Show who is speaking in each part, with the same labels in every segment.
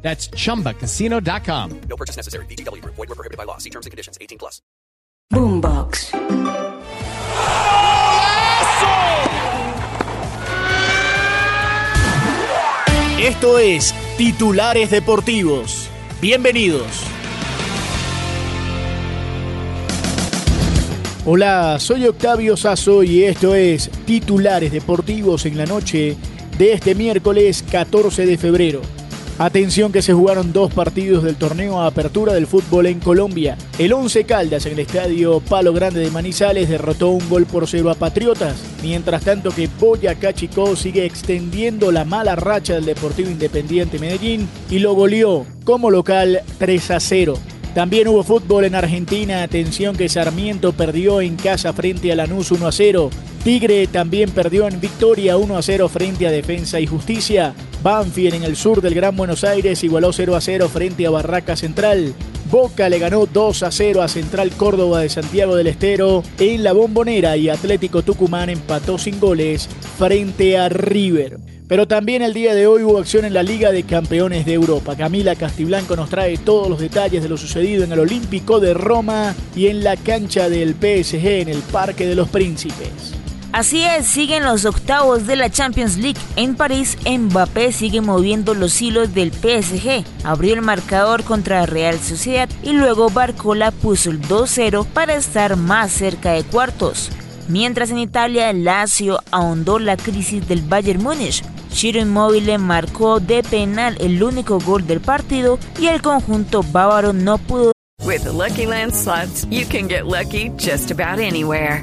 Speaker 1: That's chumbacasino.com.
Speaker 2: No purchase necessary. BGW. Void were prohibited by law. See terms and conditions. 18 plus.
Speaker 3: Boombox.
Speaker 4: Esto es Titulares Deportivos. Bienvenidos. Hola, soy Octavio Sazo y esto es Titulares Deportivos en la noche de este miércoles 14 de febrero. Atención que se jugaron dos partidos del torneo a apertura del fútbol en Colombia. El 11 Caldas en el estadio Palo Grande de Manizales derrotó un gol por cero a Patriotas. Mientras tanto que Boyacá Chico sigue extendiendo la mala racha del Deportivo Independiente Medellín y lo goleó como local 3 a 0. También hubo fútbol en Argentina. Atención que Sarmiento perdió en casa frente a Lanús 1 a 0. Tigre también perdió en victoria 1 a 0 frente a Defensa y Justicia. Banfield en el sur del Gran Buenos Aires igualó 0 a 0 frente a Barraca Central. Boca le ganó 2 a 0 a Central Córdoba de Santiago del Estero en la Bombonera y Atlético Tucumán empató sin goles frente a River. Pero también el día de hoy hubo acción en la Liga de Campeones de Europa. Camila Castiblanco nos trae todos los detalles de lo sucedido en el Olímpico de Roma y en la cancha del PSG en el Parque de los Príncipes.
Speaker 5: Así es, siguen los octavos de la Champions League. En París, Mbappé sigue moviendo los hilos del PSG. Abrió el marcador contra Real Sociedad y luego Barcola puso el 2-0 para estar más cerca de cuartos. Mientras en Italia, Lazio ahondó la crisis del Bayern Múnich. Ciro Immobile marcó de penal el único gol del partido y el conjunto bávaro no pudo.
Speaker 3: With the Lucky Land you can get lucky just about anywhere.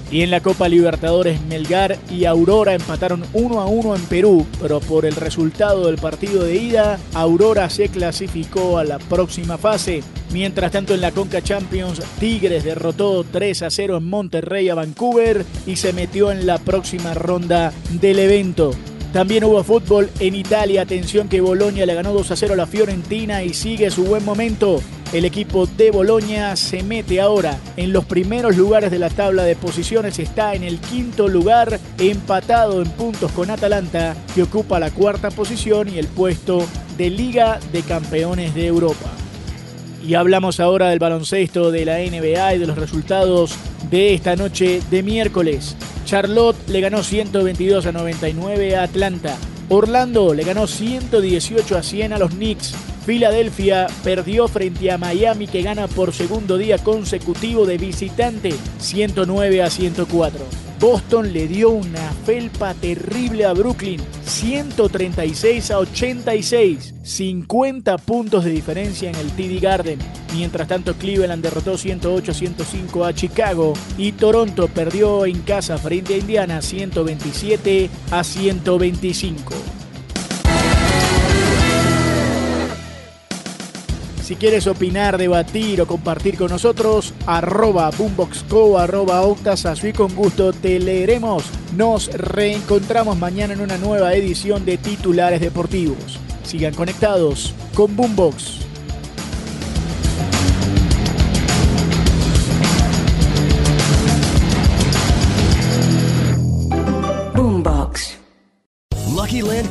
Speaker 4: Y en la Copa Libertadores, Melgar y Aurora empataron 1 a 1 en Perú, pero por el resultado del partido de ida, Aurora se clasificó a la próxima fase. Mientras tanto, en la Conca Champions, Tigres derrotó 3 a 0 en Monterrey a Vancouver y se metió en la próxima ronda del evento. También hubo fútbol en Italia. Atención que Bolonia le ganó 2 a 0 a la Fiorentina y sigue su buen momento. El equipo de Bolonia se mete ahora en los primeros lugares de la tabla de posiciones. Está en el quinto lugar, empatado en puntos con Atalanta, que ocupa la cuarta posición y el puesto de Liga de Campeones de Europa. Y hablamos ahora del baloncesto de la NBA y de los resultados de esta noche de miércoles. Charlotte le ganó 122 a 99 a Atlanta. Orlando le ganó 118 a 100 a los Knicks. Filadelfia perdió frente a Miami que gana por segundo día consecutivo de visitante 109 a 104. Boston le dio una felpa terrible a Brooklyn 136 a 86, 50 puntos de diferencia en el TD Garden. Mientras tanto Cleveland derrotó 108 a 105 a Chicago y Toronto perdió en casa frente a Indiana 127 a 125. Si quieres opinar, debatir o compartir con nosotros, arroba boomboxco, arroba octasazo y con gusto te leeremos. Nos reencontramos mañana en una nueva edición de Titulares Deportivos. Sigan conectados con. Boombox.